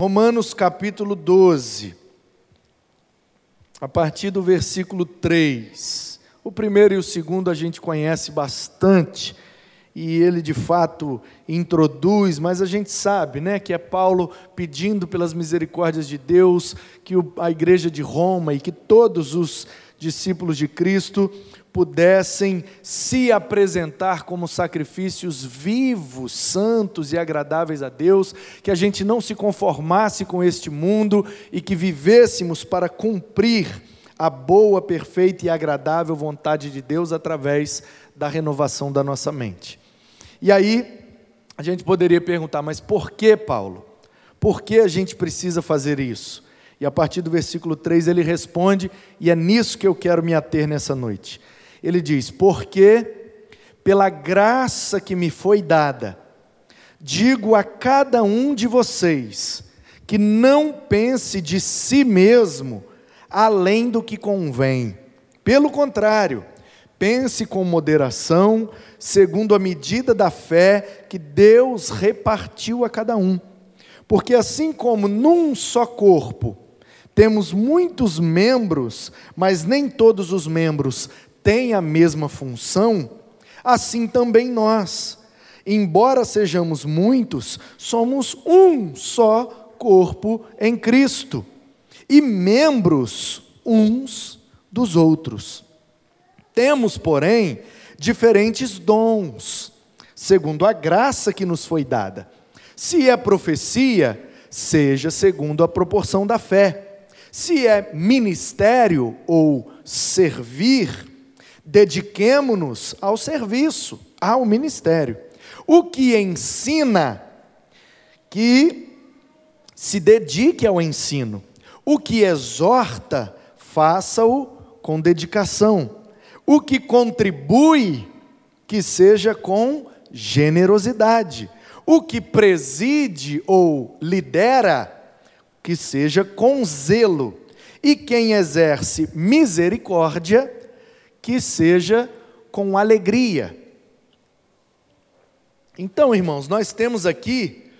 Romanos capítulo 12, a partir do versículo 3. O primeiro e o segundo a gente conhece bastante, e ele de fato introduz, mas a gente sabe, né, que é Paulo pedindo pelas misericórdias de Deus que a igreja de Roma e que todos os discípulos de Cristo pudessem se apresentar como sacrifícios vivos, santos e agradáveis a Deus, que a gente não se conformasse com este mundo e que vivêssemos para cumprir a boa, perfeita e agradável vontade de Deus através da renovação da nossa mente. E aí, a gente poderia perguntar, mas por que, Paulo? Por que a gente precisa fazer isso? E a partir do versículo 3 ele responde, e é nisso que eu quero me ater nessa noite. Ele diz: Porque, pela graça que me foi dada, digo a cada um de vocês, que não pense de si mesmo além do que convém. Pelo contrário, pense com moderação, segundo a medida da fé que Deus repartiu a cada um. Porque assim como num só corpo temos muitos membros, mas nem todos os membros têm a mesma função, assim também nós, embora sejamos muitos, somos um só corpo em Cristo e membros uns dos outros. Temos, porém, diferentes dons, segundo a graça que nos foi dada. Se é profecia, seja segundo a proporção da fé. Se é ministério ou servir, dediquemo-nos ao serviço, ao ministério. O que ensina, que se dedique ao ensino. O que exorta, faça-o com dedicação. O que contribui, que seja com generosidade. O que preside ou lidera, que seja com zelo, e quem exerce misericórdia, que seja com alegria. Então, irmãos, nós temos aqui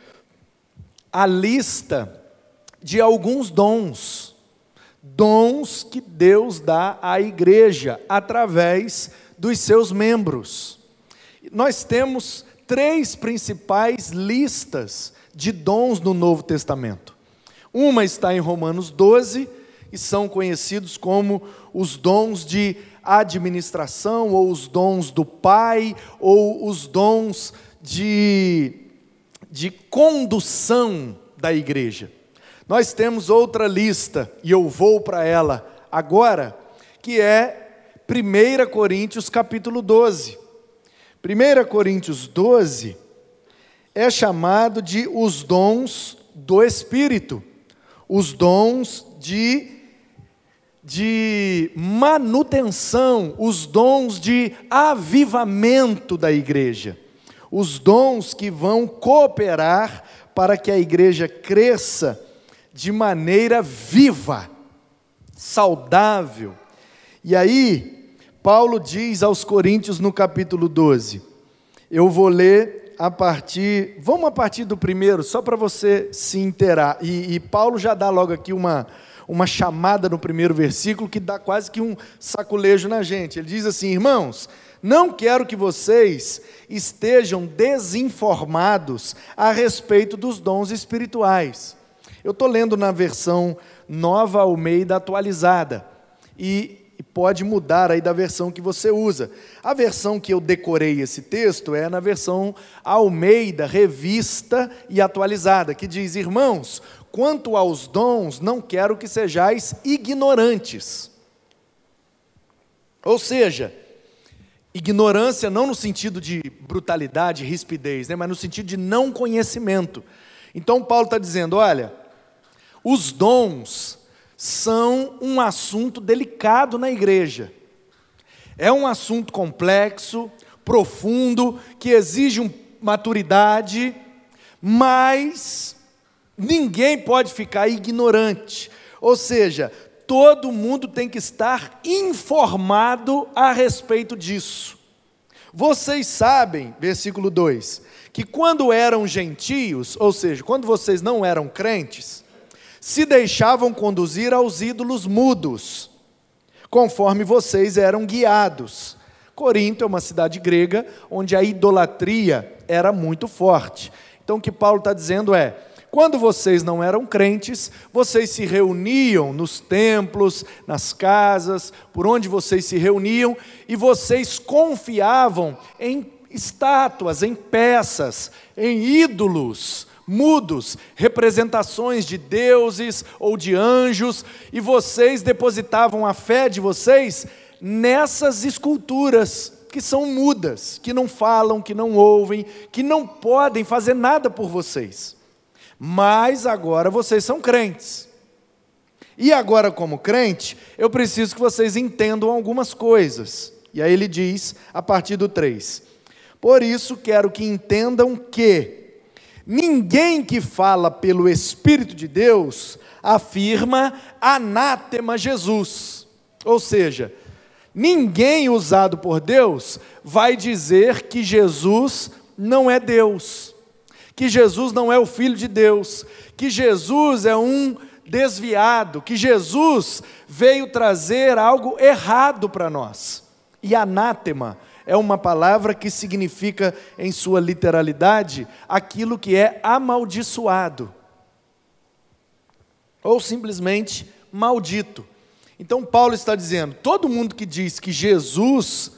a lista de alguns dons, dons que Deus dá à igreja através dos seus membros. Nós temos três principais listas de dons no Novo Testamento. Uma está em Romanos 12 e são conhecidos como os dons de administração, ou os dons do Pai, ou os dons de, de condução da igreja. Nós temos outra lista, e eu vou para ela agora, que é 1 Coríntios capítulo 12. 1 Coríntios 12 é chamado de os dons do Espírito os dons de, de manutenção, os dons de avivamento da igreja, os dons que vão cooperar para que a igreja cresça de maneira viva, saudável. E aí, Paulo diz aos Coríntios no capítulo 12, eu vou ler a partir. Vamos a partir do primeiro, só para você se inteirar. E, e, Paulo já dá logo aqui uma, uma chamada no primeiro versículo que dá quase que um saculejo na gente. Ele diz assim: Irmãos, não quero que vocês estejam desinformados a respeito dos dons espirituais. Eu estou lendo na versão nova Almeida atualizada. E pode mudar aí da versão que você usa. A versão que eu decorei esse texto é na versão Almeida, revista e atualizada, que diz: Irmãos, quanto aos dons, não quero que sejais ignorantes. Ou seja, ignorância não no sentido de brutalidade, rispidez, né, mas no sentido de não conhecimento. Então, Paulo está dizendo: olha, os dons são um assunto delicado na igreja. É um assunto complexo, profundo, que exige maturidade, mas ninguém pode ficar ignorante. Ou seja, todo mundo tem que estar informado a respeito disso. Vocês sabem, versículo 2, que quando eram gentios, ou seja, quando vocês não eram crentes, se deixavam conduzir aos ídolos mudos, conforme vocês eram guiados. Corinto é uma cidade grega onde a idolatria era muito forte. Então o que Paulo está dizendo é: quando vocês não eram crentes, vocês se reuniam nos templos, nas casas, por onde vocês se reuniam, e vocês confiavam em estátuas, em peças, em ídolos mudos, representações de deuses ou de anjos, e vocês depositavam a fé de vocês nessas esculturas que são mudas, que não falam, que não ouvem, que não podem fazer nada por vocês. Mas agora vocês são crentes. E agora, como crente, eu preciso que vocês entendam algumas coisas. E aí ele diz, a partir do 3: Por isso quero que entendam que ninguém que fala pelo Espírito de Deus afirma anátema Jesus. Ou seja, ninguém usado por Deus vai dizer que Jesus não é Deus que Jesus não é o Filho de Deus, que Jesus é um desviado, que Jesus veio trazer algo errado para nós. E anátema é uma palavra que significa, em sua literalidade, aquilo que é amaldiçoado, ou simplesmente maldito. Então, Paulo está dizendo: todo mundo que diz que Jesus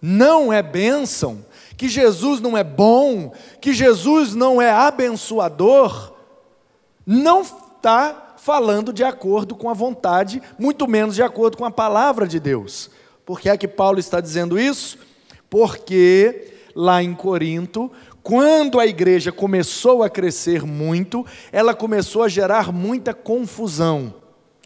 não é bênção, que Jesus não é bom, que Jesus não é abençoador, não está falando de acordo com a vontade, muito menos de acordo com a palavra de Deus. Por que é que Paulo está dizendo isso? Porque lá em Corinto, quando a igreja começou a crescer muito, ela começou a gerar muita confusão.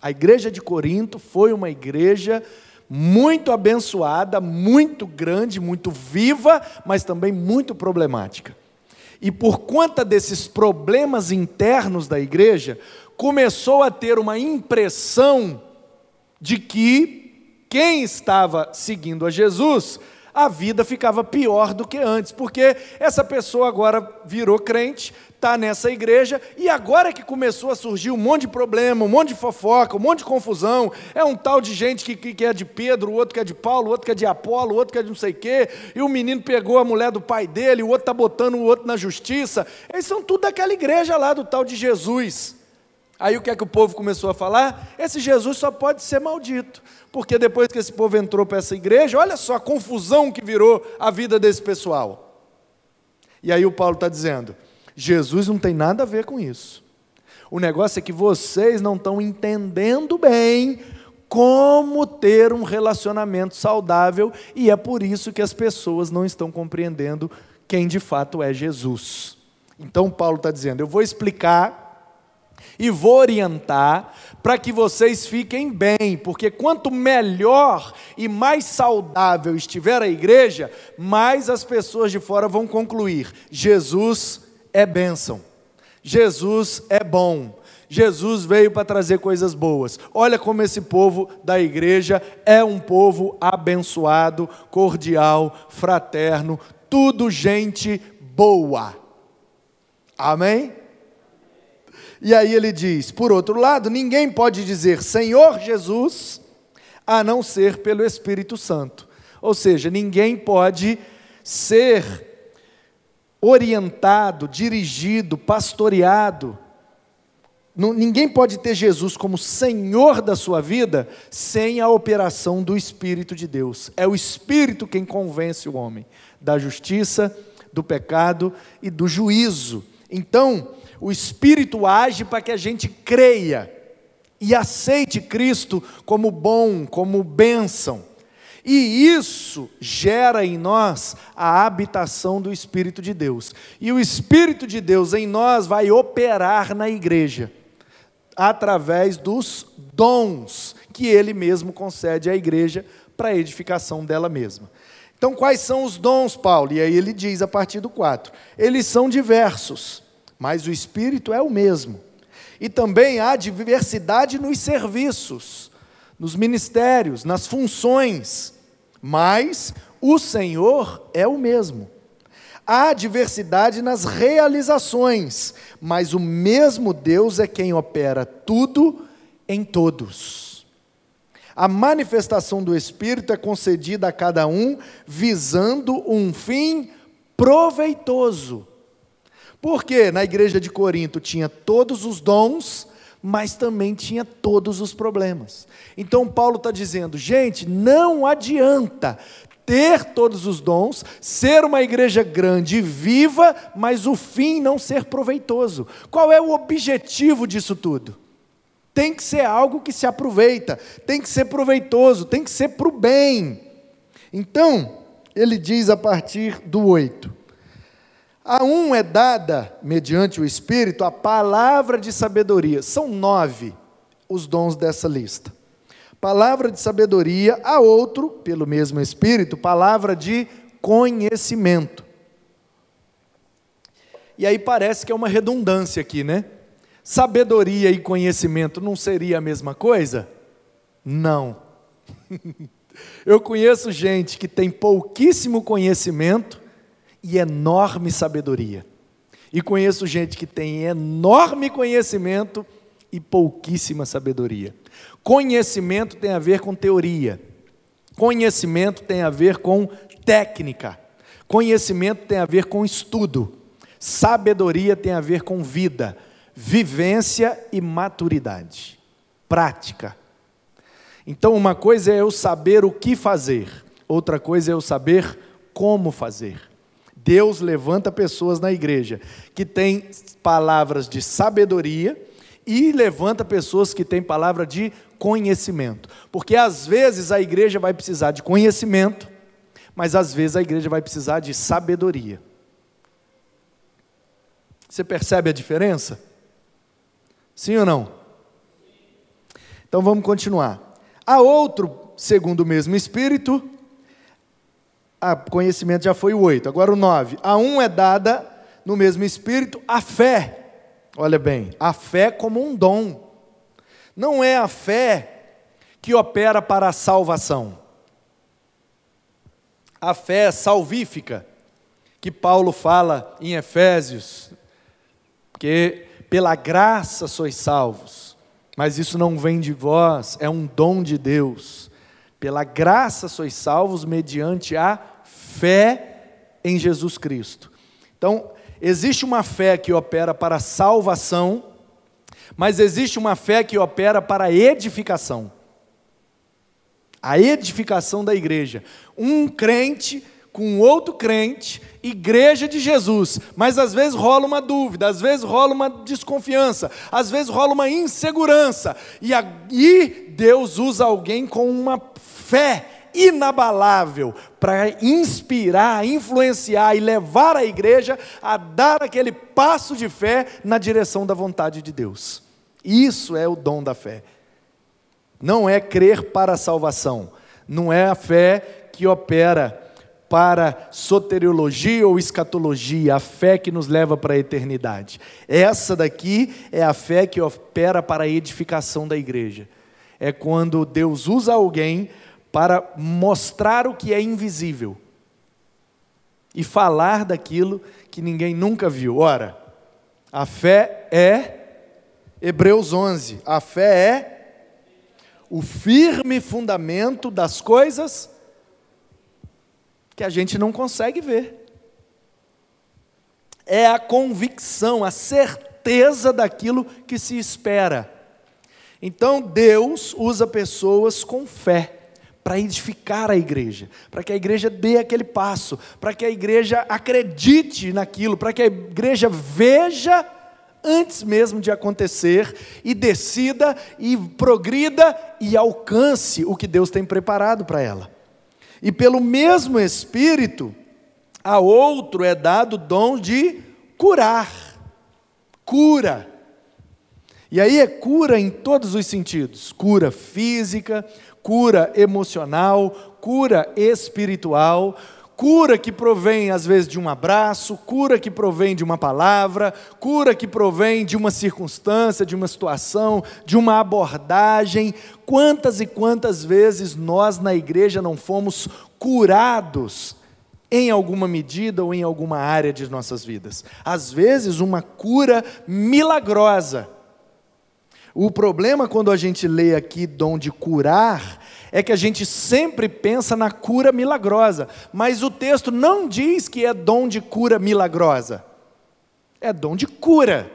A igreja de Corinto foi uma igreja muito abençoada, muito grande, muito viva, mas também muito problemática. E por conta desses problemas internos da igreja, começou a ter uma impressão de que quem estava seguindo a Jesus, a vida ficava pior do que antes, porque essa pessoa agora virou crente, está nessa igreja e agora que começou a surgir um monte de problema, um monte de fofoca, um monte de confusão, é um tal de gente que, que, é de Pedro, o outro que é de Paulo, o outro que é de Apolo, o outro que é de não sei o quê, e o menino pegou a mulher do pai dele, o outro está botando o outro na justiça. Eles são tudo daquela igreja lá do tal de Jesus. Aí o que é que o povo começou a falar? Esse Jesus só pode ser maldito, porque depois que esse povo entrou para essa igreja, olha só a confusão que virou a vida desse pessoal. E aí o Paulo está dizendo: Jesus não tem nada a ver com isso. O negócio é que vocês não estão entendendo bem como ter um relacionamento saudável e é por isso que as pessoas não estão compreendendo quem de fato é Jesus. Então, Paulo está dizendo: eu vou explicar e vou orientar para que vocês fiquem bem, porque quanto melhor e mais saudável estiver a igreja, mais as pessoas de fora vão concluir: Jesus é bênção. Jesus é bom. Jesus veio para trazer coisas boas. Olha como esse povo da igreja é um povo abençoado, cordial, fraterno, tudo gente boa. Amém? E aí ele diz: por outro lado, ninguém pode dizer Senhor Jesus a não ser pelo Espírito Santo. Ou seja, ninguém pode ser orientado, dirigido, pastoreado. Ninguém pode ter Jesus como Senhor da sua vida sem a operação do Espírito de Deus. É o Espírito quem convence o homem da justiça, do pecado e do juízo. Então, o Espírito age para que a gente creia e aceite Cristo como bom, como bênção. E isso gera em nós a habitação do Espírito de Deus. E o Espírito de Deus em nós vai operar na igreja, através dos dons que ele mesmo concede à igreja para a edificação dela mesma. Então, quais são os dons, Paulo? E aí ele diz a partir do 4: eles são diversos, mas o Espírito é o mesmo. E também há diversidade nos serviços, nos ministérios, nas funções mas o Senhor é o mesmo. Há diversidade nas realizações, mas o mesmo Deus é quem opera tudo em todos. A manifestação do Espírito é concedida a cada um visando um fim proveitoso. Porque na igreja de Corinto tinha todos os dons, mas também tinha todos os problemas. Então Paulo está dizendo, gente, não adianta ter todos os dons, ser uma igreja grande e viva, mas o fim não ser proveitoso. Qual é o objetivo disso tudo? Tem que ser algo que se aproveita, tem que ser proveitoso, tem que ser para o bem. Então, ele diz a partir do 8: A um é dada, mediante o Espírito, a palavra de sabedoria. São nove os dons dessa lista palavra de sabedoria, a outro, pelo mesmo Espírito, palavra de conhecimento. E aí parece que é uma redundância aqui, né? Sabedoria e conhecimento não seria a mesma coisa? Não. Eu conheço gente que tem pouquíssimo conhecimento e enorme sabedoria. E conheço gente que tem enorme conhecimento e pouquíssima sabedoria. Conhecimento tem a ver com teoria. Conhecimento tem a ver com técnica. Conhecimento tem a ver com estudo. Sabedoria tem a ver com vida, vivência e maturidade. Prática. Então, uma coisa é eu saber o que fazer, outra coisa é eu saber como fazer. Deus levanta pessoas na igreja que têm palavras de sabedoria e levanta pessoas que têm palavra de conhecimento. Porque às vezes a igreja vai precisar de conhecimento, mas às vezes a igreja vai precisar de sabedoria. Você percebe a diferença? Sim ou não? Então vamos continuar. Há outro, segundo o mesmo Espírito, a conhecimento já foi o oito, agora o nove. A um é dada no mesmo Espírito a fé. Olha bem, a fé como um dom. Não é a fé que opera para a salvação. A fé salvífica, que Paulo fala em Efésios, que pela graça sois salvos, mas isso não vem de vós, é um dom de Deus. Pela graça sois salvos mediante a fé em Jesus Cristo. Então, existe uma fé que opera para salvação, mas existe uma fé que opera para edificação. A edificação da igreja. Um crente com outro crente, igreja de Jesus, mas às vezes rola uma dúvida, às vezes rola uma desconfiança, às vezes rola uma insegurança, e aí Deus usa alguém com uma fé inabalável para inspirar, influenciar e levar a igreja a dar aquele passo de fé na direção da vontade de Deus. Isso é o dom da fé. Não é crer para a salvação, não é a fé que opera para soteriologia ou escatologia, a fé que nos leva para a eternidade. Essa daqui é a fé que opera para a edificação da igreja. É quando Deus usa alguém para mostrar o que é invisível e falar daquilo que ninguém nunca viu. Ora, a fé é Hebreus 11, a fé é o firme fundamento das coisas que a gente não consegue ver. É a convicção, a certeza daquilo que se espera. Então Deus usa pessoas com fé para edificar a igreja, para que a igreja dê aquele passo, para que a igreja acredite naquilo, para que a igreja veja antes mesmo de acontecer e decida e progrida e alcance o que Deus tem preparado para ela. E pelo mesmo Espírito, a outro é dado o dom de curar. Cura. E aí é cura em todos os sentidos: cura física, cura emocional, cura espiritual, Cura que provém, às vezes, de um abraço, cura que provém de uma palavra, cura que provém de uma circunstância, de uma situação, de uma abordagem. Quantas e quantas vezes nós na igreja não fomos curados em alguma medida ou em alguma área de nossas vidas? Às vezes, uma cura milagrosa. O problema quando a gente lê aqui dom de curar é que a gente sempre pensa na cura milagrosa, mas o texto não diz que é dom de cura milagrosa, é dom de cura.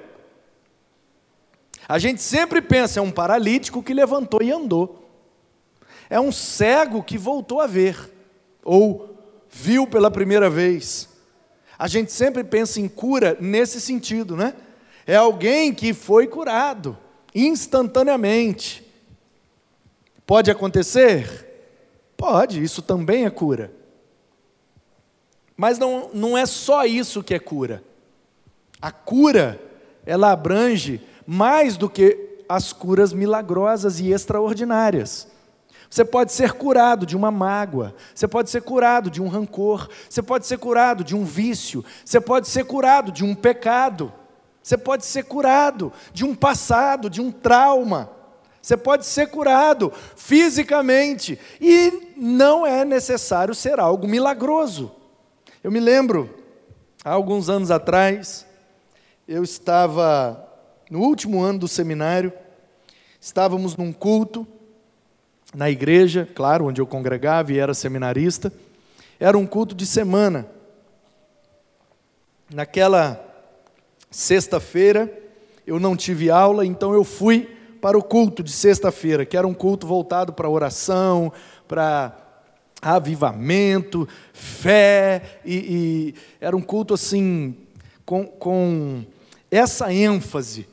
A gente sempre pensa, é um paralítico que levantou e andou, é um cego que voltou a ver, ou viu pela primeira vez. A gente sempre pensa em cura nesse sentido, né? É alguém que foi curado instantaneamente. Pode acontecer? Pode, isso também é cura. Mas não, não é só isso que é cura. A cura, ela abrange mais do que as curas milagrosas e extraordinárias. Você pode ser curado de uma mágoa, você pode ser curado de um rancor, você pode ser curado de um vício, você pode ser curado de um pecado, você pode ser curado de um passado, de um trauma. Você pode ser curado fisicamente e não é necessário ser algo milagroso. Eu me lembro, há alguns anos atrás, eu estava no último ano do seminário, estávamos num culto na igreja, claro, onde eu congregava e era seminarista. Era um culto de semana. Naquela sexta-feira, eu não tive aula, então eu fui para o culto de sexta-feira, que era um culto voltado para oração, para avivamento, fé, e, e, era um culto assim, com, com essa ênfase.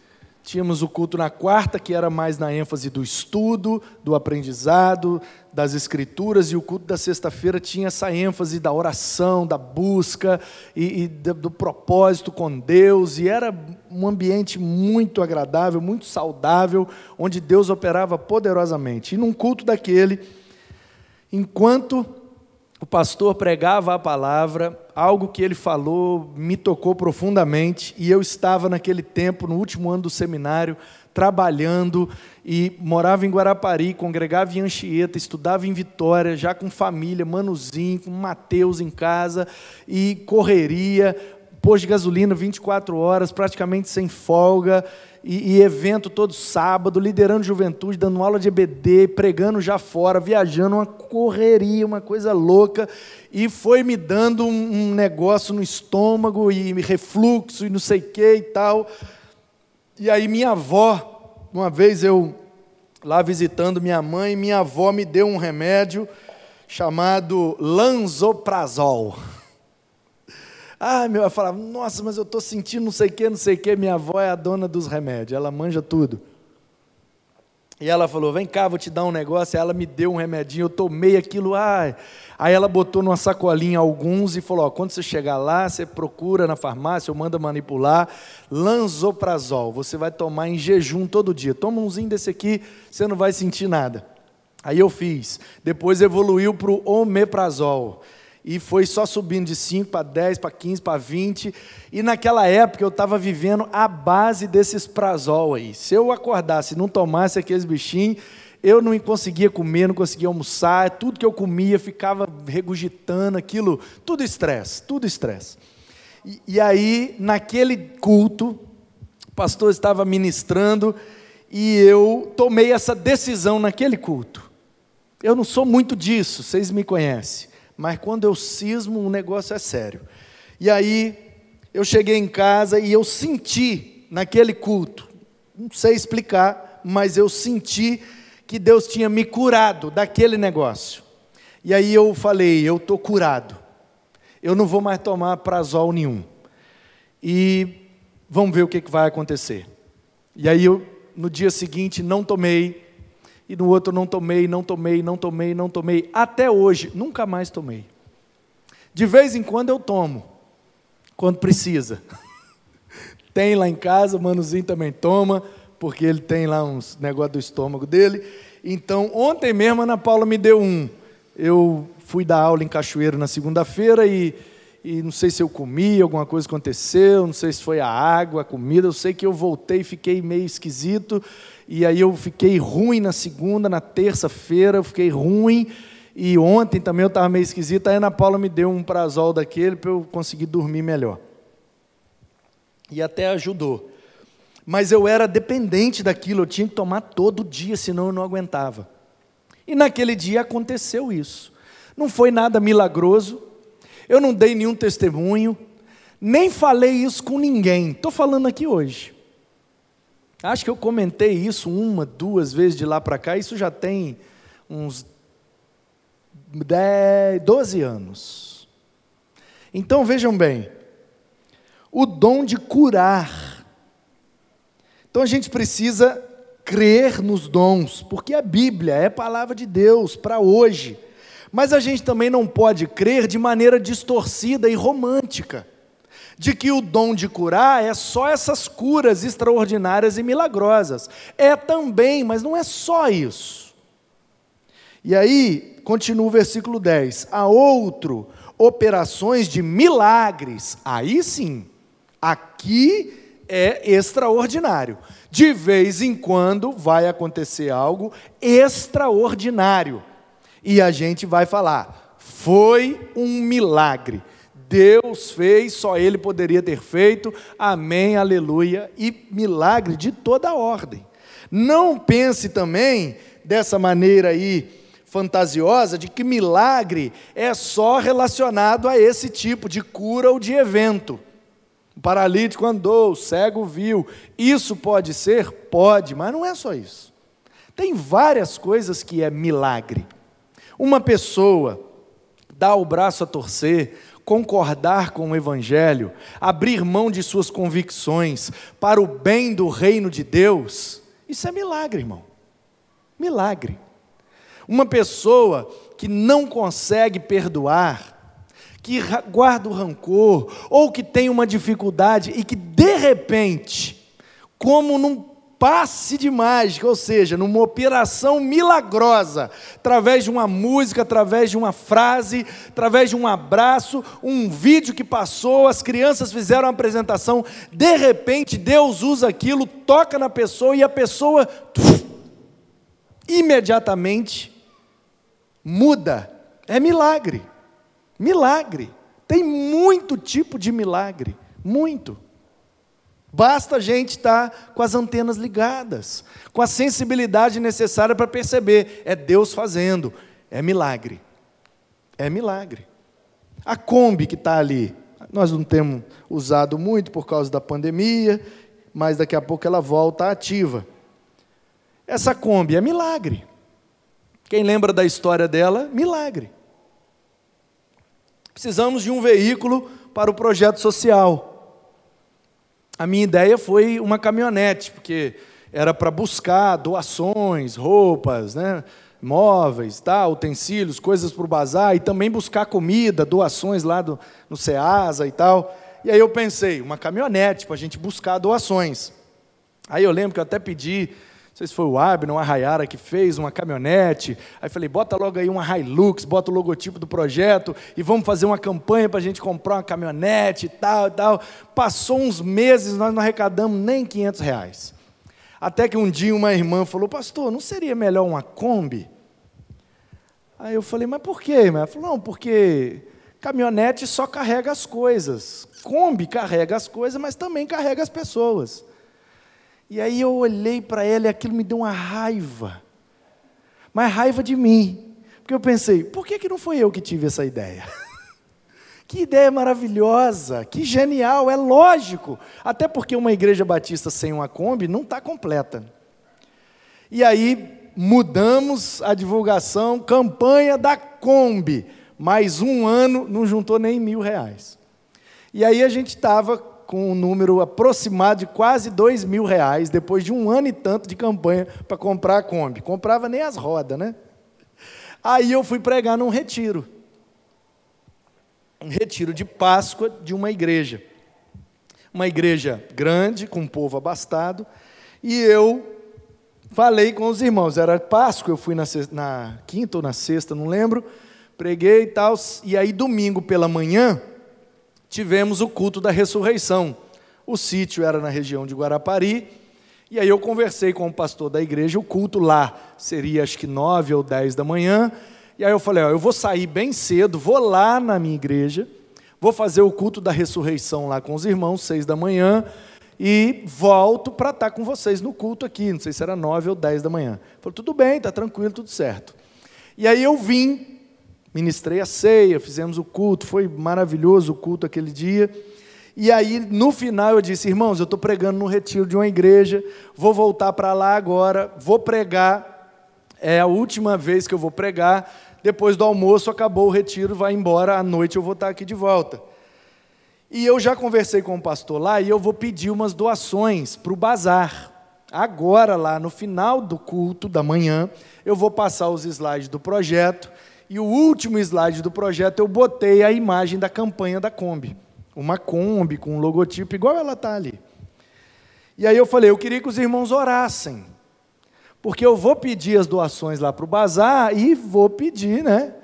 Tínhamos o culto na quarta, que era mais na ênfase do estudo, do aprendizado, das escrituras, e o culto da sexta-feira tinha essa ênfase da oração, da busca e, e do, do propósito com Deus, e era um ambiente muito agradável, muito saudável, onde Deus operava poderosamente. E num culto daquele, enquanto o pastor pregava a palavra, algo que ele falou me tocou profundamente, e eu estava naquele tempo, no último ano do seminário, trabalhando e morava em Guarapari, congregava em Anchieta, estudava em Vitória, já com família, Manuzinho, com Mateus em casa, e correria, pôs de gasolina 24 horas, praticamente sem folga, e, e, evento todo sábado, liderando juventude, dando aula de EBD, pregando já fora, viajando, uma correria, uma coisa louca, e foi me dando um, um negócio no estômago, e refluxo, e não sei o que e tal. E aí minha avó, uma vez eu lá visitando minha mãe, minha avó me deu um remédio chamado Lanzoprazol. Ah, meu, eu falava, nossa, mas eu estou sentindo não sei o que, não sei o que. Minha avó é a dona dos remédios, ela manja tudo. E ela falou: Vem cá, vou te dar um negócio. Aí ela me deu um remedinho, eu tomei aquilo. Ai. Aí ela botou numa sacolinha alguns e falou: ó, Quando você chegar lá, você procura na farmácia ou manda manipular Lanzoprazol. Você vai tomar em jejum todo dia. Toma umzinho desse aqui, você não vai sentir nada. Aí eu fiz. Depois evoluiu para o omeprazol e foi só subindo de 5 para 10, para 15, para 20. E naquela época eu estava vivendo a base desses prazol aí. Se eu acordasse e não tomasse aqueles bichinhos, eu não conseguia comer, não conseguia almoçar, tudo que eu comia ficava regurgitando aquilo, tudo estresse, tudo estresse. E, e aí, naquele culto, o pastor estava ministrando e eu tomei essa decisão naquele culto. Eu não sou muito disso, vocês me conhecem mas quando eu cismo, o negócio é sério. E aí, eu cheguei em casa e eu senti naquele culto, não sei explicar, mas eu senti que Deus tinha me curado daquele negócio. E aí eu falei: eu estou curado, eu não vou mais tomar prazol nenhum. E vamos ver o que, que vai acontecer. E aí eu, no dia seguinte, não tomei e no outro não tomei, não tomei, não tomei, não tomei, até hoje, nunca mais tomei. De vez em quando eu tomo, quando precisa. tem lá em casa, o Manuzinho também toma, porque ele tem lá uns negócios do estômago dele. Então, ontem mesmo a Ana Paula me deu um. eu fui dar aula em Cachoeiro na segunda-feira e, e não sei se eu comi, alguma coisa aconteceu, não sei se foi a água, a comida, eu sei que eu voltei e fiquei meio esquisito, e aí eu fiquei ruim na segunda, na terça-feira, eu fiquei ruim, e ontem também eu estava meio esquisito, a Ana Paula me deu um prazol daquele para eu conseguir dormir melhor. E até ajudou. Mas eu era dependente daquilo, eu tinha que tomar todo dia, senão eu não aguentava. E naquele dia aconteceu isso. Não foi nada milagroso, eu não dei nenhum testemunho, nem falei isso com ninguém. Estou falando aqui hoje. Acho que eu comentei isso uma, duas vezes de lá para cá, isso já tem uns 10, 12 anos. Então vejam bem, o dom de curar. Então a gente precisa crer nos dons, porque a Bíblia é palavra de Deus para hoje. Mas a gente também não pode crer de maneira distorcida e romântica, de que o dom de curar é só essas curas extraordinárias e milagrosas. É também, mas não é só isso. E aí, continua o versículo 10: há outro, operações de milagres. Aí sim, aqui é extraordinário. De vez em quando vai acontecer algo extraordinário. E a gente vai falar: foi um milagre. Deus fez, só Ele poderia ter feito, amém, aleluia, e milagre de toda ordem. Não pense também dessa maneira aí fantasiosa de que milagre é só relacionado a esse tipo de cura ou de evento. O paralítico andou, o cego viu. Isso pode ser? Pode, mas não é só isso. Tem várias coisas que é milagre. Uma pessoa dar o braço a torcer, concordar com o Evangelho, abrir mão de suas convicções para o bem do reino de Deus, isso é milagre, irmão. Milagre. Uma pessoa que não consegue perdoar, que guarda o rancor, ou que tem uma dificuldade e que de repente, como num passe de mágica, ou seja, numa operação milagrosa, através de uma música, através de uma frase, através de um abraço, um vídeo que passou, as crianças fizeram uma apresentação, de repente Deus usa aquilo, toca na pessoa e a pessoa imediatamente muda. É milagre. Milagre. Tem muito tipo de milagre, muito. Basta a gente estar com as antenas ligadas, com a sensibilidade necessária para perceber: é Deus fazendo, é milagre. É milagre. A Kombi que está ali, nós não temos usado muito por causa da pandemia, mas daqui a pouco ela volta ativa. Essa Kombi é milagre. Quem lembra da história dela? Milagre. Precisamos de um veículo para o projeto social. A minha ideia foi uma caminhonete, porque era para buscar doações, roupas, né, móveis, tá, utensílios, coisas para o bazar, e também buscar comida, doações lá do, no SEASA e tal. E aí eu pensei, uma caminhonete para a gente buscar doações. Aí eu lembro que eu até pedi sei se foi o Abner, uma Rayara que fez, uma caminhonete. Aí falei, bota logo aí uma Hilux, bota o logotipo do projeto e vamos fazer uma campanha para a gente comprar uma caminhonete e tal e tal. Passou uns meses, nós não arrecadamos nem 500 reais. Até que um dia uma irmã falou, pastor, não seria melhor uma Kombi? Aí eu falei, mas por quê? Ela falou, não, porque caminhonete só carrega as coisas. Kombi carrega as coisas, mas também carrega as pessoas. E aí eu olhei para ela e aquilo me deu uma raiva. Mas raiva de mim. Porque eu pensei, por que, que não foi eu que tive essa ideia? que ideia maravilhosa, que genial, é lógico. Até porque uma igreja batista sem uma Kombi não está completa. E aí mudamos a divulgação, campanha da Kombi. Mais um ano não juntou nem mil reais. E aí a gente estava com um número aproximado de quase dois mil reais, depois de um ano e tanto de campanha para comprar a Kombi. Comprava nem as rodas, né? Aí eu fui pregar num retiro. Um retiro de Páscoa de uma igreja. Uma igreja grande, com um povo abastado. E eu falei com os irmãos, era Páscoa, eu fui na, na quinta ou na sexta, não lembro. preguei e tal. E aí, domingo pela manhã, tivemos o culto da ressurreição. O sítio era na região de Guarapari. E aí eu conversei com o pastor da igreja, o culto lá seria acho que nove ou dez da manhã. E aí eu falei, ó, eu vou sair bem cedo, vou lá na minha igreja, vou fazer o culto da ressurreição lá com os irmãos, seis da manhã, e volto para estar tá com vocês no culto aqui, não sei se era nove ou dez da manhã. Falei, tudo bem, está tranquilo, tudo certo. E aí eu vim, ministrei a ceia, fizemos o culto, foi maravilhoso o culto aquele dia. E aí, no final, eu disse: irmãos, eu estou pregando no retiro de uma igreja, vou voltar para lá agora, vou pregar, é a última vez que eu vou pregar. Depois do almoço, acabou o retiro, vai embora, à noite eu vou estar aqui de volta. E eu já conversei com o pastor lá e eu vou pedir umas doações para o bazar. Agora, lá no final do culto da manhã, eu vou passar os slides do projeto. E o último slide do projeto eu botei a imagem da campanha da Kombi. Uma Kombi com um logotipo igual ela está ali. E aí eu falei, eu queria que os irmãos orassem. Porque eu vou pedir as doações lá para o bazar e vou pedir, né?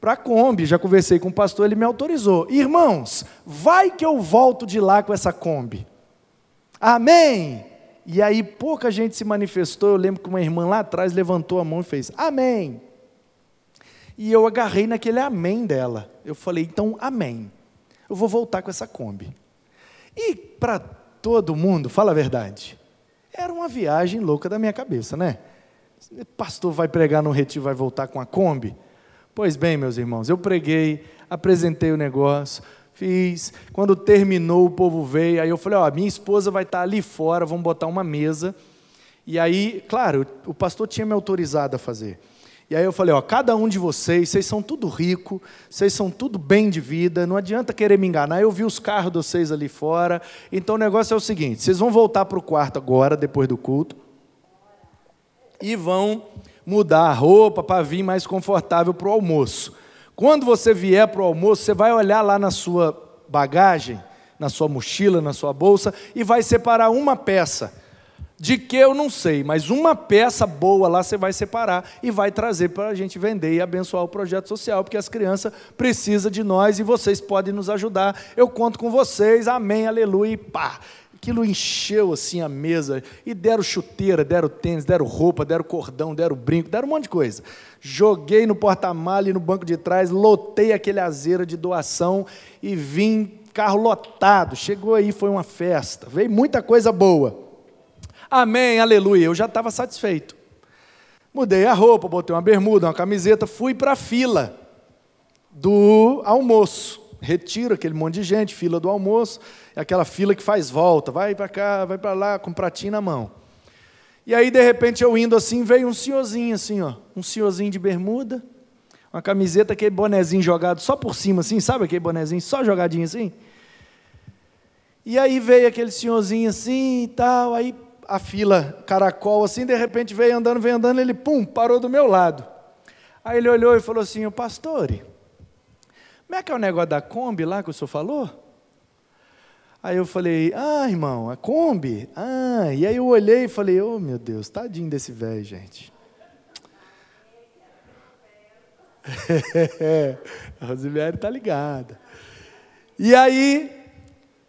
para a Kombi. Já conversei com o pastor, ele me autorizou. Irmãos, vai que eu volto de lá com essa Kombi. Amém! E aí pouca gente se manifestou. Eu lembro que uma irmã lá atrás levantou a mão e fez Amém. E eu agarrei naquele amém dela. Eu falei, então, amém. Eu vou voltar com essa Kombi. E para todo mundo, fala a verdade, era uma viagem louca da minha cabeça, né? Pastor vai pregar no retiro, vai voltar com a Kombi? Pois bem, meus irmãos, eu preguei, apresentei o negócio, fiz. Quando terminou, o povo veio. Aí eu falei: Ó, minha esposa vai estar ali fora, vamos botar uma mesa. E aí, claro, o pastor tinha me autorizado a fazer. E aí eu falei, ó, cada um de vocês, vocês são tudo rico, vocês são tudo bem de vida, não adianta querer me enganar. Eu vi os carros de vocês ali fora. Então o negócio é o seguinte: vocês vão voltar para o quarto agora, depois do culto, e vão mudar a roupa para vir mais confortável para o almoço. Quando você vier para o almoço, você vai olhar lá na sua bagagem, na sua mochila, na sua bolsa, e vai separar uma peça. De que eu não sei, mas uma peça boa lá você vai separar e vai trazer para a gente vender e abençoar o projeto social, porque as crianças precisam de nós e vocês podem nos ajudar. Eu conto com vocês, amém, aleluia, e pá. Aquilo encheu assim a mesa e deram chuteira, deram tênis, deram roupa, deram cordão, deram brinco, deram um monte de coisa. Joguei no porta-malha e no banco de trás, lotei aquele azeira de doação e vim carro lotado. Chegou aí, foi uma festa. Veio muita coisa boa. Amém, aleluia. Eu já estava satisfeito. Mudei a roupa, botei uma bermuda, uma camiseta, fui para a fila do almoço retiro aquele monte de gente, fila do almoço, é aquela fila que faz volta, vai para cá, vai para lá, com pratinho na mão. E aí, de repente, eu indo assim, veio um senhorzinho assim, ó, um senhorzinho de bermuda, uma camiseta, aquele bonezinho jogado só por cima, assim, sabe aquele bonezinho só jogadinho assim? E aí veio aquele senhorzinho assim e tal, aí a fila caracol assim, de repente veio andando, veio andando, ele pum, parou do meu lado. Aí ele olhou e falou assim, o pastor, como é que é o negócio da Kombi lá que o senhor falou? Aí eu falei, ah, irmão, a Kombi? Ah, e aí eu olhei e falei, oh meu Deus, tadinho desse velho, gente. a Rosimiere está ligada. E aí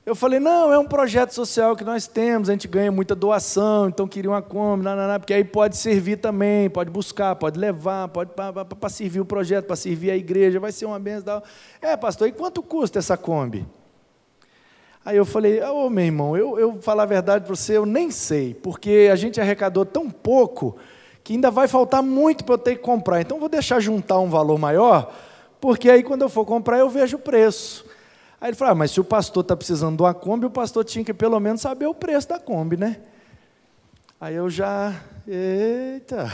eu falei, não, é um projeto social que nós temos, a gente ganha muita doação, então queria uma Kombi, porque aí pode servir também, pode buscar, pode levar, pode para servir o projeto, para servir a igreja, vai ser uma benção. É, pastor, e quanto custa essa Kombi? Aí eu falei, ô oh, meu irmão, eu, eu falar a verdade para você, eu nem sei, porque a gente arrecadou tão pouco que ainda vai faltar muito para eu ter que comprar. Então vou deixar juntar um valor maior, porque aí quando eu for comprar eu vejo o preço. Aí ele falou: ah, mas se o pastor está precisando de uma Kombi, o pastor tinha que pelo menos saber o preço da Kombi, né? Aí eu já, eita,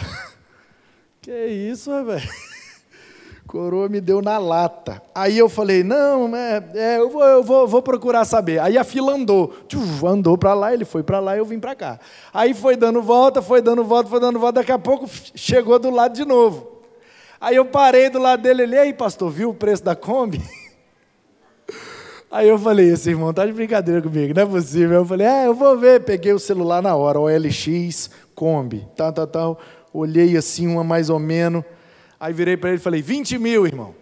que isso, velho? Coroa me deu na lata. Aí eu falei, não, é, é eu, vou, eu vou, vou, procurar saber. Aí a fila andou, andou para lá, ele foi para lá, eu vim para cá. Aí foi dando volta, foi dando volta, foi dando volta, daqui a pouco chegou do lado de novo. Aí eu parei do lado dele, ele, aí pastor, viu o preço da Kombi? Aí eu falei, esse irmão tá de brincadeira comigo, não é possível. Eu falei, é, eu vou ver. Peguei o celular na hora, OLX, Kombi, tal, tal, tal. Olhei assim, uma mais ou menos. Aí virei para ele e falei, 20 mil, irmão.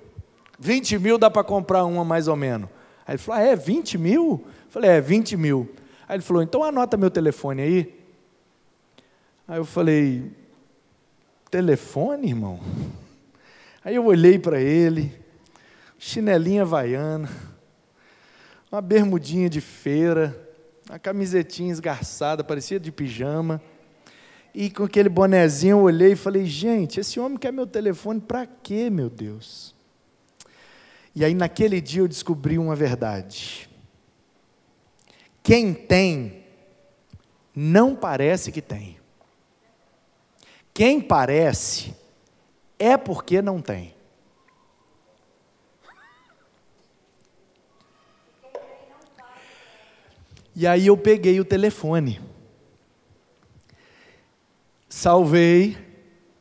20 mil dá para comprar uma mais ou menos. Aí ele falou: ah, é 20 mil? Eu falei: é 20 mil. Aí ele falou: então anota meu telefone aí. Aí eu falei: telefone, irmão? Aí eu olhei para ele, chinelinha havaiana, uma bermudinha de feira, uma camisetinha esgarçada, parecia de pijama. E com aquele bonezinho eu olhei e falei: gente, esse homem quer meu telefone para quê, meu Deus? E aí naquele dia eu descobri uma verdade. Quem tem, não parece que tem. Quem parece, é porque não tem. E aí eu peguei o telefone, salvei,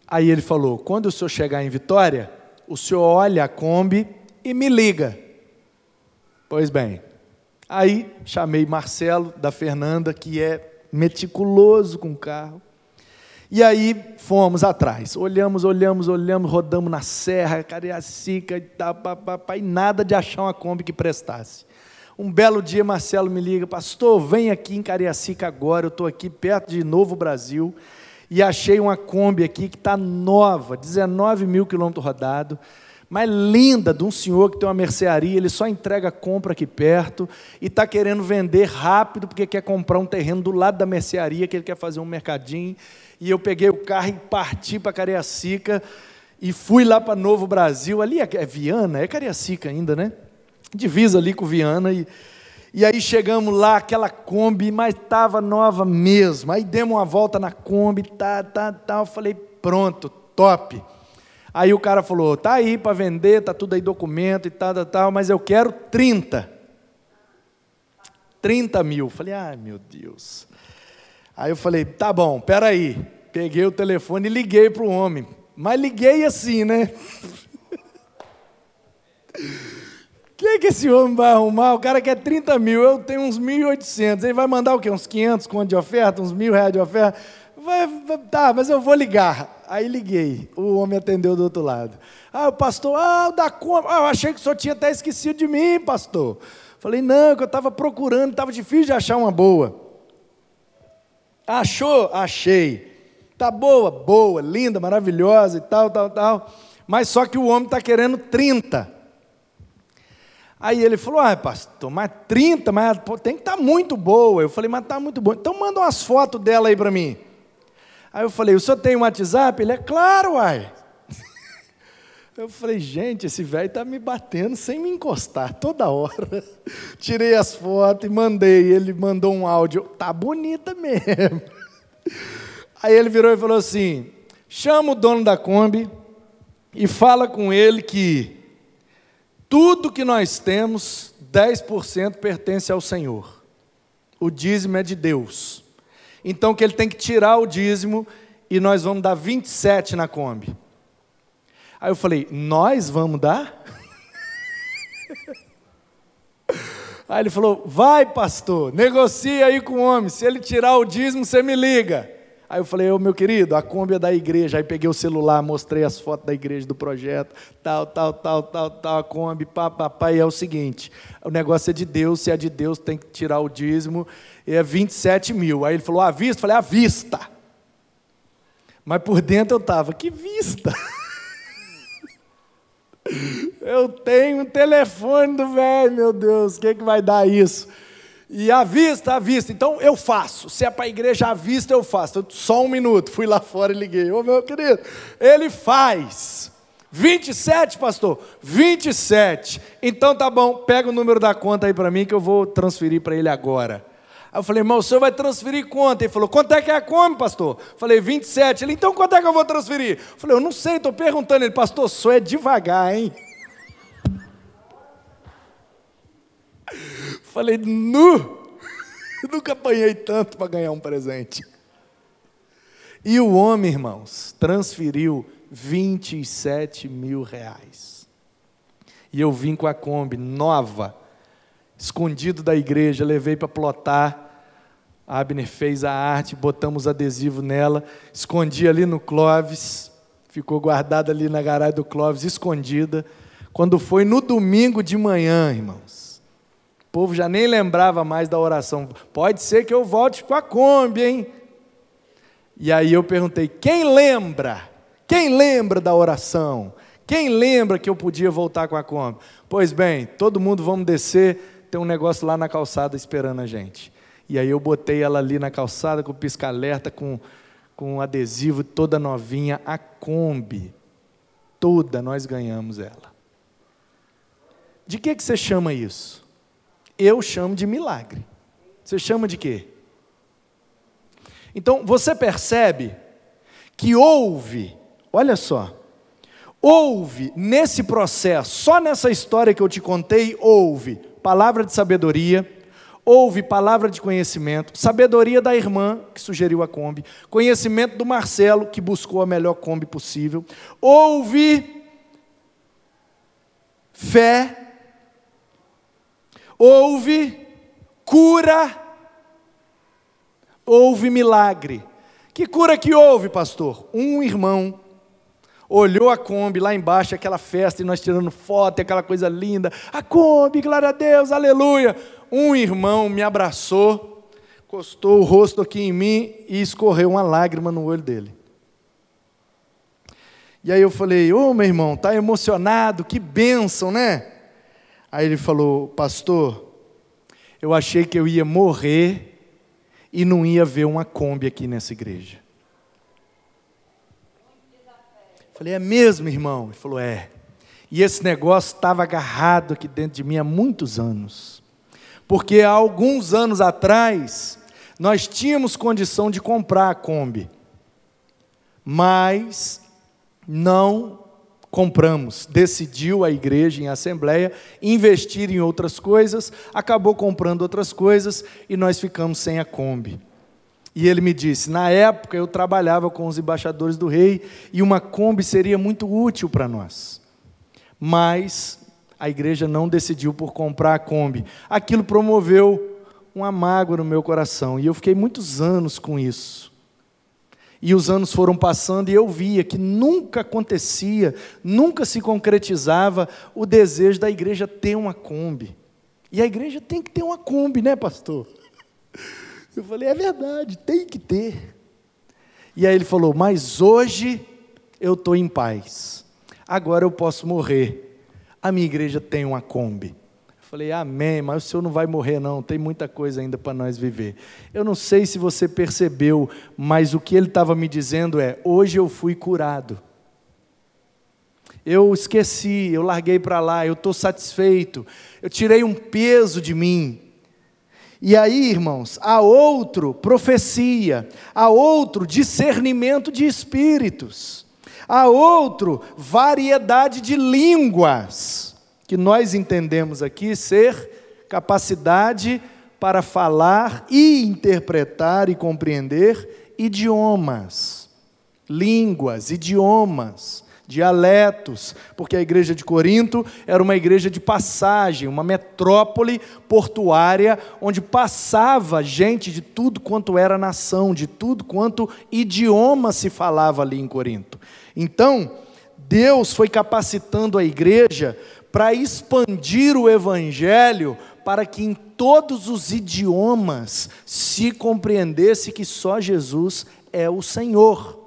aí ele falou: quando o senhor chegar em Vitória, o senhor olha a Kombi e me liga. Pois bem, aí chamei Marcelo da Fernanda, que é meticuloso com o carro. E aí fomos atrás. Olhamos, olhamos, olhamos, rodamos na serra, Cariacica e tal, papapá, e nada de achar uma Kombi que prestasse. Um belo dia, Marcelo me liga, pastor, vem aqui em Cariacica agora, eu estou aqui perto de Novo Brasil, e achei uma Kombi aqui que está nova, 19 mil quilômetros rodados, mais linda de um senhor que tem uma mercearia, ele só entrega compra aqui perto e está querendo vender rápido porque quer comprar um terreno do lado da mercearia, que ele quer fazer um mercadinho. E eu peguei o carro e parti para Cariacica e fui lá para Novo Brasil. Ali é, é Viana, é Cariacica ainda, né? Divisa ali com Viana e. E aí chegamos lá, aquela Kombi, mas estava nova mesmo. Aí demos uma volta na Kombi, tá, tá, tá. Eu falei, pronto, top. Aí o cara falou: tá aí para vender, tá tudo aí documento e tal, tal, mas eu quero 30. 30 mil. Falei, ai meu Deus. Aí eu falei, tá bom, peraí. Peguei o telefone e liguei para o homem. Mas liguei assim, né? O que, que esse homem vai arrumar? O cara quer 30 mil, eu tenho uns 1.800. Ele vai mandar o quê? Uns 500 conto de oferta? Uns mil reais de oferta? Vai, vai, tá, mas eu vou ligar. Aí liguei, o homem atendeu do outro lado. Ah, o pastor, ah, da como? Ah, eu achei que o senhor tinha até esquecido de mim, pastor. Falei, não, que eu estava procurando, estava difícil de achar uma boa. Achou? Achei. Tá boa? Boa, linda, maravilhosa e tal, tal, tal. Mas só que o homem está querendo 30. Aí ele falou, ah, pastor, mas 30, mas tem que estar tá muito boa. Eu falei, mas está muito boa. Então manda umas fotos dela aí para mim. Aí eu falei, o senhor tem um WhatsApp? Ele é claro, uai. Eu falei, gente, esse velho está me batendo sem me encostar toda hora. Tirei as fotos e mandei. Ele mandou um áudio, tá bonita mesmo. Aí ele virou e falou assim: chama o dono da Kombi e fala com ele que tudo que nós temos, 10% pertence ao Senhor. O dízimo é de Deus. Então que ele tem que tirar o dízimo e nós vamos dar 27 na Kombi. Aí eu falei: "Nós vamos dar?" Aí ele falou: "Vai, pastor, negocia aí com o homem. Se ele tirar o dízimo, você me liga." Aí eu falei, ô meu querido, a Kombi é da igreja. Aí peguei o celular, mostrei as fotos da igreja, do projeto, tal, tal, tal, tal, tal, a Kombi, pá, pá, pá. E é o seguinte: o negócio é de Deus, se é de Deus, tem que tirar o dízimo, e é 27 mil. Aí ele falou, à vista? Eu falei, à vista. Mas por dentro eu estava, que vista? eu tenho um telefone do velho, meu Deus, o que, que vai dar isso? E à vista, à vista. Então eu faço. Se é para a igreja à vista, eu faço. Só um minuto. Fui lá fora e liguei. Ô meu querido, ele faz. 27, pastor? 27. Então tá bom, pega o número da conta aí para mim que eu vou transferir para ele agora. Aí eu falei, irmão, o senhor vai transferir quanto? Ele falou, quanto é que é a come, pastor? Eu falei, 27. Ele, então quanto é que eu vou transferir? Eu falei, eu não sei, estou perguntando. Ele, pastor, o senhor é devagar, hein? Falei, nu! Nunca apanhei tanto para ganhar um presente. E o homem, irmãos, transferiu 27 mil reais. E eu vim com a Kombi nova, escondido da igreja, levei para plotar. A Abner fez a arte, botamos adesivo nela, escondi ali no Clóvis, ficou guardada ali na garagem do Clóvis, escondida. Quando foi no domingo de manhã, irmãos, o povo já nem lembrava mais da oração. Pode ser que eu volte com a Kombi, hein? E aí eu perguntei: quem lembra? Quem lembra da oração? Quem lembra que eu podia voltar com a Kombi? Pois bem, todo mundo vamos descer, tem um negócio lá na calçada esperando a gente. E aí eu botei ela ali na calçada com pisca-alerta, com, com um adesivo toda novinha, a Kombi. Toda nós ganhamos ela. De que, que você chama isso? Eu chamo de milagre. Você chama de quê? Então, você percebe que houve, olha só, houve nesse processo, só nessa história que eu te contei, houve palavra de sabedoria, houve palavra de conhecimento, sabedoria da irmã que sugeriu a Kombi, conhecimento do Marcelo que buscou a melhor Kombi possível, houve fé, houve cura, houve milagre. Que cura que houve, pastor? Um irmão olhou a Kombi lá embaixo, aquela festa, e nós tirando foto, aquela coisa linda. A Kombi, glória a Deus, aleluia. Um irmão me abraçou, encostou o rosto aqui em mim e escorreu uma lágrima no olho dele. E aí eu falei, ô oh, meu irmão, tá emocionado, que bênção, né? Aí ele falou, pastor, eu achei que eu ia morrer e não ia ver uma Kombi aqui nessa igreja. Falei, é mesmo, irmão? Ele falou, é. E esse negócio estava agarrado aqui dentro de mim há muitos anos. Porque há alguns anos atrás, nós tínhamos condição de comprar a Kombi, mas não compramos. Decidiu a igreja em assembleia investir em outras coisas, acabou comprando outras coisas e nós ficamos sem a Kombi. E ele me disse: na época eu trabalhava com os embaixadores do rei e uma Kombi seria muito útil para nós. Mas a igreja não decidiu por comprar a Kombi. Aquilo promoveu uma mágoa no meu coração e eu fiquei muitos anos com isso. E os anos foram passando e eu via que nunca acontecia, nunca se concretizava o desejo da igreja ter uma Kombi. E a igreja tem que ter uma Kombi, né, pastor? Eu falei, é verdade, tem que ter. E aí ele falou, mas hoje eu estou em paz. Agora eu posso morrer. A minha igreja tem uma Kombi. Falei, amém, mas o senhor não vai morrer, não, tem muita coisa ainda para nós viver. Eu não sei se você percebeu, mas o que ele estava me dizendo é: hoje eu fui curado. Eu esqueci, eu larguei para lá, eu estou satisfeito, eu tirei um peso de mim, e aí, irmãos, há outro profecia, há outro discernimento de espíritos, há outro variedade de línguas, que nós entendemos aqui ser capacidade para falar e interpretar e compreender idiomas, línguas, idiomas dialetos, porque a igreja de Corinto era uma igreja de passagem, uma metrópole portuária, onde passava gente de tudo quanto era nação, de tudo quanto idioma se falava ali em Corinto. Então, Deus foi capacitando a igreja para expandir o evangelho para que em todos os idiomas se compreendesse que só Jesus é o Senhor.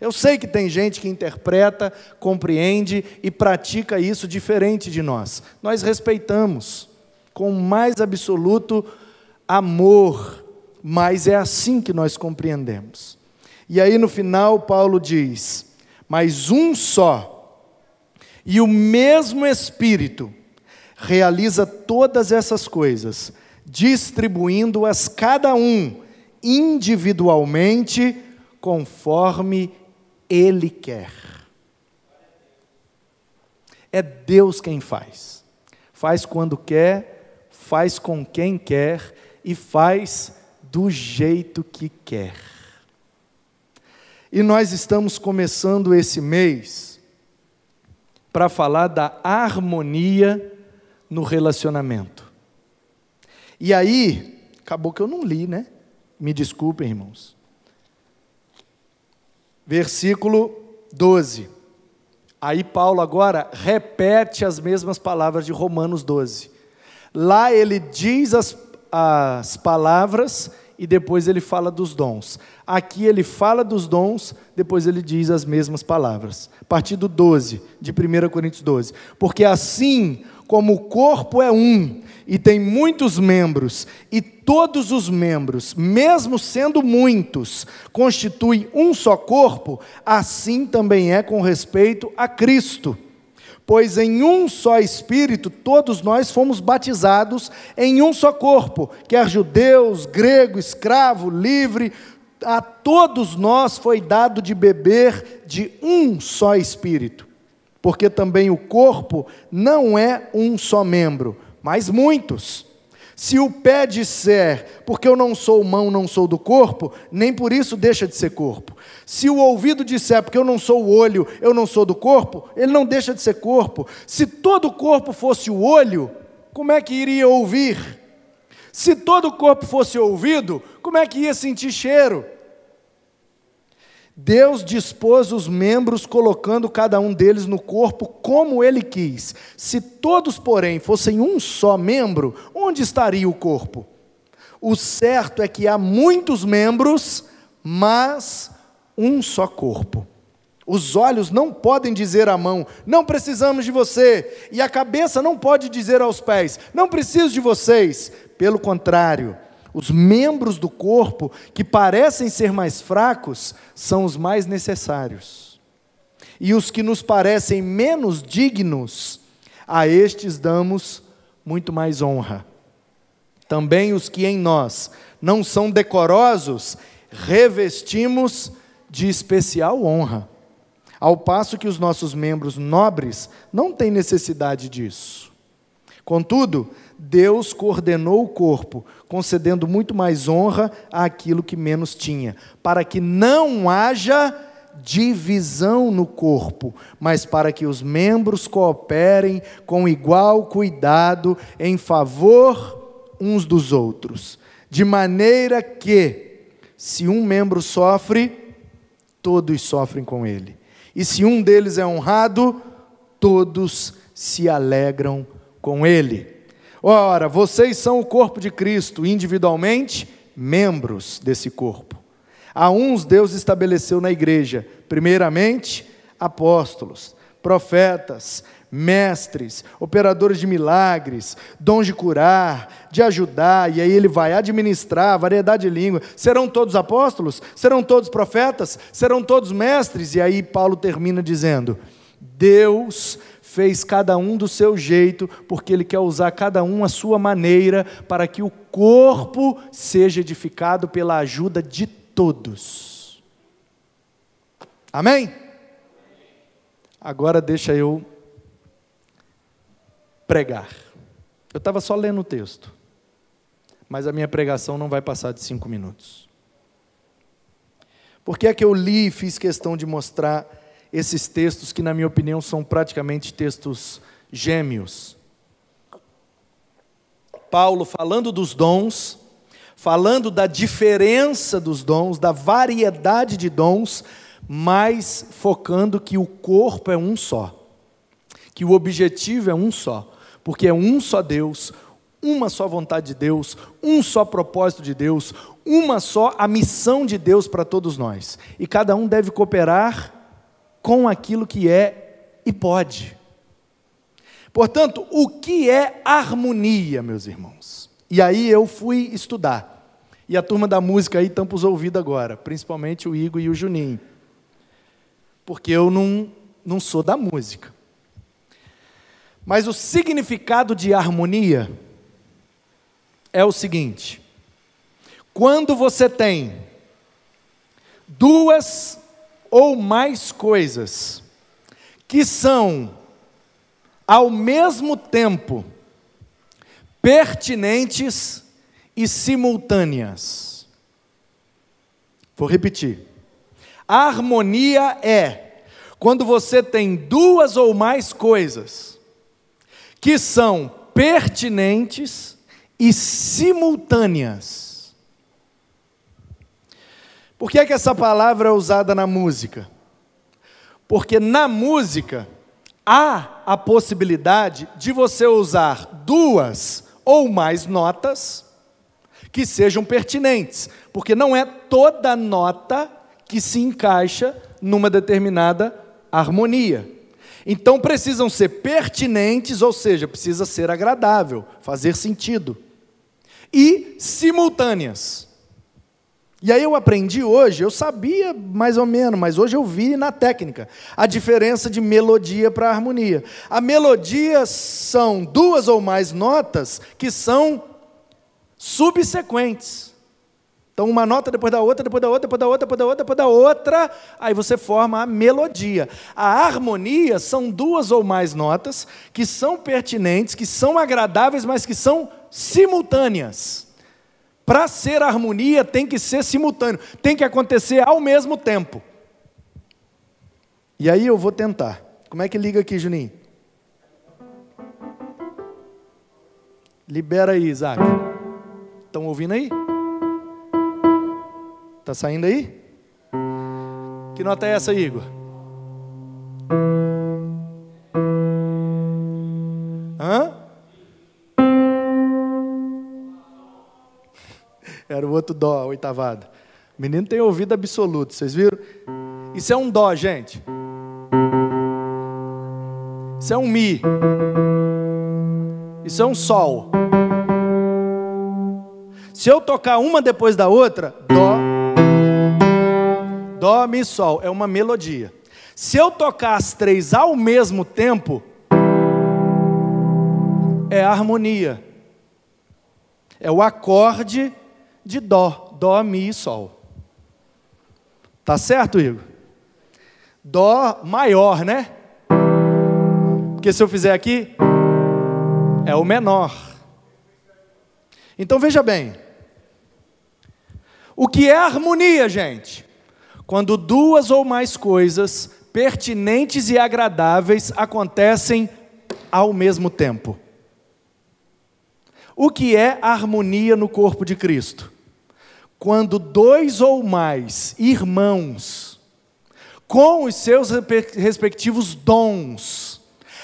Eu sei que tem gente que interpreta, compreende e pratica isso diferente de nós. Nós respeitamos com o mais absoluto amor, mas é assim que nós compreendemos. E aí no final, Paulo diz: Mas um só, e o mesmo Espírito, realiza todas essas coisas, distribuindo-as cada um individualmente, conforme ele quer. É Deus quem faz. Faz quando quer, faz com quem quer e faz do jeito que quer. E nós estamos começando esse mês para falar da harmonia no relacionamento. E aí, acabou que eu não li, né? Me desculpem, irmãos. Versículo 12. Aí Paulo agora repete as mesmas palavras de Romanos 12. Lá ele diz as, as palavras e depois ele fala dos dons. Aqui ele fala dos dons, depois ele diz as mesmas palavras. A partir do 12, de 1 Coríntios 12. Porque assim como o corpo é um e tem muitos membros, e todos os membros, mesmo sendo muitos, constituem um só corpo, assim também é com respeito a Cristo. Pois em um só Espírito todos nós fomos batizados em um só corpo, quer judeus, grego, escravo, livre, a todos nós foi dado de beber de um só Espírito. Porque também o corpo não é um só membro, mas muitos. Se o pé disser, porque eu não sou mão, não sou do corpo, nem por isso deixa de ser corpo. Se o ouvido disser, porque eu não sou o olho, eu não sou do corpo, ele não deixa de ser corpo. Se todo o corpo fosse o olho, como é que iria ouvir? Se todo o corpo fosse ouvido, como é que ia sentir cheiro? Deus dispôs os membros, colocando cada um deles no corpo como ele quis. Se todos, porém, fossem um só membro, onde estaria o corpo? O certo é que há muitos membros, mas um só corpo. Os olhos não podem dizer à mão, não precisamos de você, e a cabeça não pode dizer aos pés, não preciso de vocês. Pelo contrário, os membros do corpo que parecem ser mais fracos são os mais necessários. E os que nos parecem menos dignos, a estes damos muito mais honra. Também os que em nós não são decorosos, revestimos de especial honra. Ao passo que os nossos membros nobres não têm necessidade disso. Contudo, Deus coordenou o corpo, concedendo muito mais honra àquilo que menos tinha, para que não haja divisão no corpo, mas para que os membros cooperem com igual cuidado em favor uns dos outros, de maneira que, se um membro sofre, todos sofrem com ele, e se um deles é honrado, todos se alegram com ele. Ora, vocês são o corpo de Cristo, individualmente, membros desse corpo. A uns Deus estabeleceu na igreja, primeiramente, apóstolos, profetas, mestres, operadores de milagres, dons de curar, de ajudar, e aí ele vai administrar variedade de língua. Serão todos apóstolos? Serão todos profetas? Serão todos mestres? E aí Paulo termina dizendo: Deus fez cada um do seu jeito, porque Ele quer usar cada um a sua maneira, para que o corpo seja edificado pela ajuda de todos. Amém? Agora deixa eu pregar. Eu estava só lendo o texto, mas a minha pregação não vai passar de cinco minutos. Por que é que eu li e fiz questão de mostrar esses textos que, na minha opinião, são praticamente textos gêmeos. Paulo falando dos dons, falando da diferença dos dons, da variedade de dons, mas focando que o corpo é um só, que o objetivo é um só, porque é um só Deus, uma só vontade de Deus, um só propósito de Deus, uma só a missão de Deus para todos nós. E cada um deve cooperar com aquilo que é e pode. Portanto, o que é harmonia, meus irmãos? E aí eu fui estudar. E a turma da música aí tampa os ouvidos agora, principalmente o Igor e o Juninho. Porque eu não, não sou da música. Mas o significado de harmonia é o seguinte: quando você tem duas ou mais coisas que são, ao mesmo tempo, pertinentes e simultâneas. Vou repetir. A harmonia é quando você tem duas ou mais coisas que são pertinentes e simultâneas. Por que, é que essa palavra é usada na música? Porque na música há a possibilidade de você usar duas ou mais notas que sejam pertinentes, porque não é toda nota que se encaixa numa determinada harmonia. Então precisam ser pertinentes, ou seja, precisa ser agradável, fazer sentido. E simultâneas. E aí eu aprendi hoje, eu sabia mais ou menos, mas hoje eu vi na técnica a diferença de melodia para harmonia. A melodia são duas ou mais notas que são subsequentes. Então, uma nota depois da outra, depois da outra, depois da outra, depois da outra, depois da outra, aí você forma a melodia. A harmonia são duas ou mais notas que são pertinentes, que são agradáveis, mas que são simultâneas. Para ser harmonia tem que ser simultâneo, tem que acontecer ao mesmo tempo. E aí eu vou tentar. Como é que liga aqui, Juninho? Libera aí, Isaac. Estão ouvindo aí? Tá saindo aí? Que nota é essa, Igor? Era o outro dó, a oitavada. O menino tem ouvido absoluto, vocês viram? Isso é um dó, gente. Isso é um mi. Isso é um sol. Se eu tocar uma depois da outra, dó, dó, mi, sol, é uma melodia. Se eu tocar as três ao mesmo tempo, é harmonia. É o acorde de Dó, Dó, Mi e Sol. Tá certo, Igor? Dó maior, né? Porque se eu fizer aqui, é o menor. Então veja bem. O que é harmonia, gente? Quando duas ou mais coisas pertinentes e agradáveis acontecem ao mesmo tempo. O que é harmonia no corpo de Cristo? Quando dois ou mais irmãos, com os seus respectivos dons,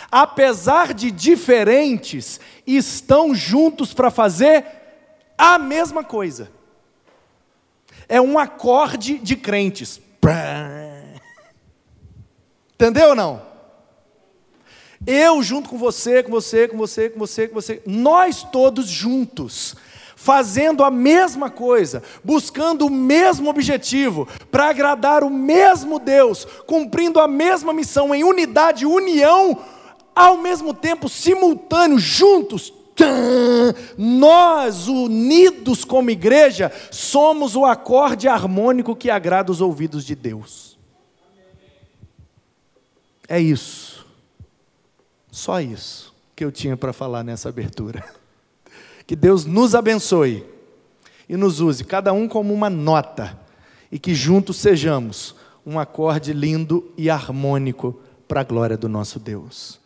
apesar de diferentes, estão juntos para fazer a mesma coisa. É um acorde de crentes. Entendeu ou não? Eu junto com você, com você, com você, com você, com você, nós todos juntos, fazendo a mesma coisa, buscando o mesmo objetivo, para agradar o mesmo Deus, cumprindo a mesma missão em unidade, união, ao mesmo tempo, simultâneo, juntos. Nós, unidos como igreja, somos o acorde harmônico que agrada os ouvidos de Deus. É isso. Só isso que eu tinha para falar nessa abertura. Que Deus nos abençoe e nos use, cada um como uma nota, e que juntos sejamos um acorde lindo e harmônico para a glória do nosso Deus.